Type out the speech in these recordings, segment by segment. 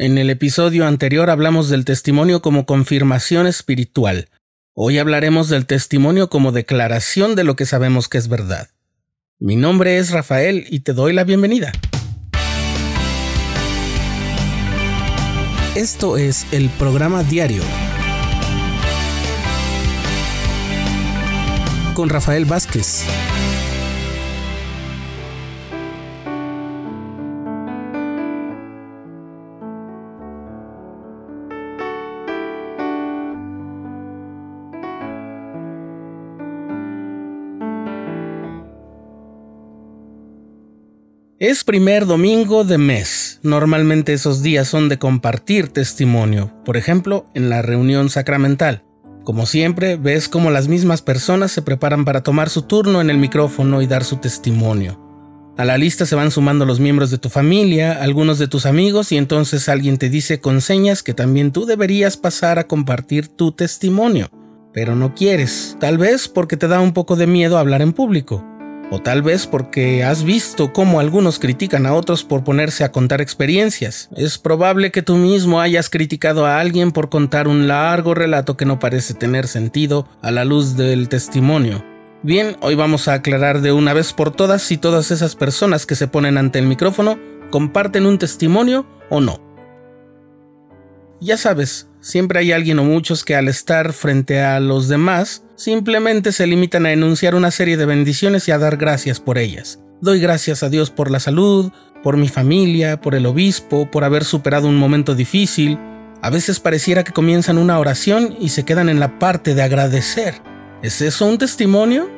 En el episodio anterior hablamos del testimonio como confirmación espiritual. Hoy hablaremos del testimonio como declaración de lo que sabemos que es verdad. Mi nombre es Rafael y te doy la bienvenida. Esto es el programa diario con Rafael Vázquez. Es primer domingo de mes. Normalmente esos días son de compartir testimonio, por ejemplo, en la reunión sacramental. Como siempre, ves cómo las mismas personas se preparan para tomar su turno en el micrófono y dar su testimonio. A la lista se van sumando los miembros de tu familia, algunos de tus amigos y entonces alguien te dice con señas que también tú deberías pasar a compartir tu testimonio. Pero no quieres, tal vez porque te da un poco de miedo hablar en público. O tal vez porque has visto cómo algunos critican a otros por ponerse a contar experiencias. Es probable que tú mismo hayas criticado a alguien por contar un largo relato que no parece tener sentido a la luz del testimonio. Bien, hoy vamos a aclarar de una vez por todas si todas esas personas que se ponen ante el micrófono comparten un testimonio o no. Ya sabes, siempre hay alguien o muchos que al estar frente a los demás simplemente se limitan a enunciar una serie de bendiciones y a dar gracias por ellas. Doy gracias a Dios por la salud, por mi familia, por el obispo, por haber superado un momento difícil. A veces pareciera que comienzan una oración y se quedan en la parte de agradecer. ¿Es eso un testimonio?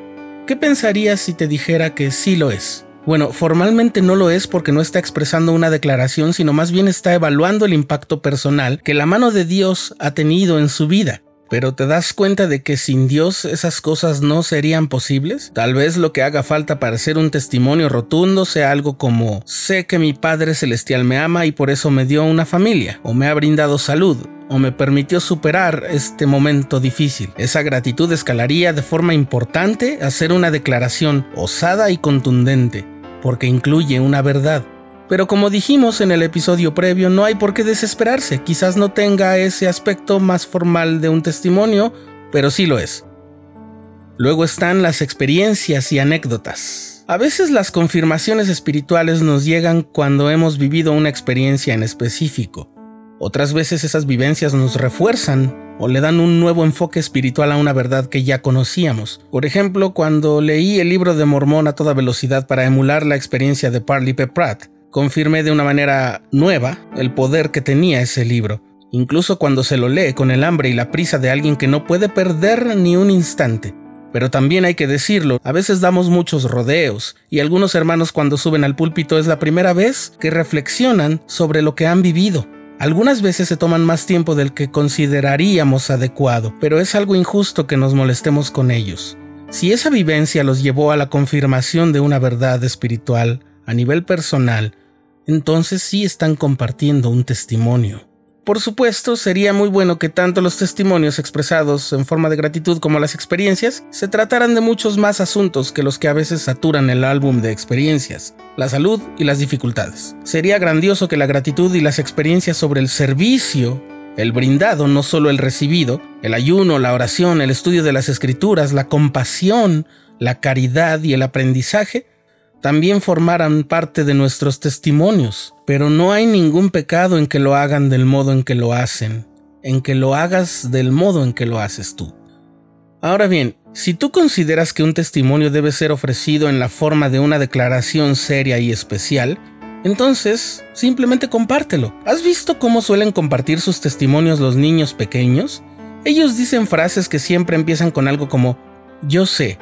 ¿Qué pensarías si te dijera que sí lo es? Bueno, formalmente no lo es porque no está expresando una declaración, sino más bien está evaluando el impacto personal que la mano de Dios ha tenido en su vida. Pero te das cuenta de que sin Dios esas cosas no serían posibles? Tal vez lo que haga falta para ser un testimonio rotundo sea algo como sé que mi Padre Celestial me ama y por eso me dio una familia, o me ha brindado salud, o me permitió superar este momento difícil. Esa gratitud escalaría de forma importante a ser una declaración osada y contundente, porque incluye una verdad. Pero como dijimos en el episodio previo, no hay por qué desesperarse. Quizás no tenga ese aspecto más formal de un testimonio, pero sí lo es. Luego están las experiencias y anécdotas. A veces las confirmaciones espirituales nos llegan cuando hemos vivido una experiencia en específico. Otras veces esas vivencias nos refuerzan o le dan un nuevo enfoque espiritual a una verdad que ya conocíamos. Por ejemplo, cuando leí el libro de Mormón a toda velocidad para emular la experiencia de Parley P. Pratt, confirmé de una manera nueva el poder que tenía ese libro, incluso cuando se lo lee con el hambre y la prisa de alguien que no puede perder ni un instante. Pero también hay que decirlo, a veces damos muchos rodeos, y algunos hermanos cuando suben al púlpito es la primera vez que reflexionan sobre lo que han vivido. Algunas veces se toman más tiempo del que consideraríamos adecuado, pero es algo injusto que nos molestemos con ellos. Si esa vivencia los llevó a la confirmación de una verdad espiritual, a nivel personal, entonces sí están compartiendo un testimonio. Por supuesto, sería muy bueno que tanto los testimonios expresados en forma de gratitud como las experiencias se trataran de muchos más asuntos que los que a veces saturan el álbum de experiencias, la salud y las dificultades. Sería grandioso que la gratitud y las experiencias sobre el servicio, el brindado, no solo el recibido, el ayuno, la oración, el estudio de las escrituras, la compasión, la caridad y el aprendizaje, también formaran parte de nuestros testimonios, pero no hay ningún pecado en que lo hagan del modo en que lo hacen, en que lo hagas del modo en que lo haces tú. Ahora bien, si tú consideras que un testimonio debe ser ofrecido en la forma de una declaración seria y especial, entonces simplemente compártelo. ¿Has visto cómo suelen compartir sus testimonios los niños pequeños? Ellos dicen frases que siempre empiezan con algo como, yo sé,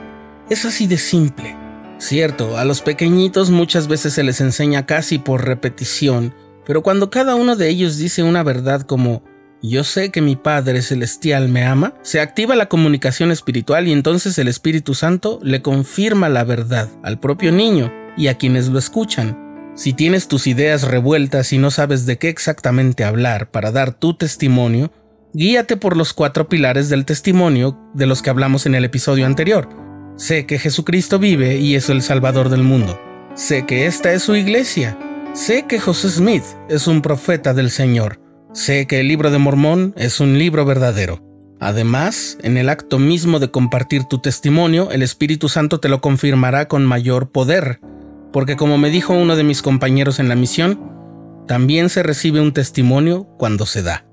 es así de simple. Cierto, a los pequeñitos muchas veces se les enseña casi por repetición, pero cuando cada uno de ellos dice una verdad como yo sé que mi Padre Celestial me ama, se activa la comunicación espiritual y entonces el Espíritu Santo le confirma la verdad al propio niño y a quienes lo escuchan. Si tienes tus ideas revueltas y no sabes de qué exactamente hablar para dar tu testimonio, guíate por los cuatro pilares del testimonio de los que hablamos en el episodio anterior. Sé que Jesucristo vive y es el Salvador del mundo. Sé que esta es su iglesia. Sé que José Smith es un profeta del Señor. Sé que el libro de Mormón es un libro verdadero. Además, en el acto mismo de compartir tu testimonio, el Espíritu Santo te lo confirmará con mayor poder, porque como me dijo uno de mis compañeros en la misión, también se recibe un testimonio cuando se da.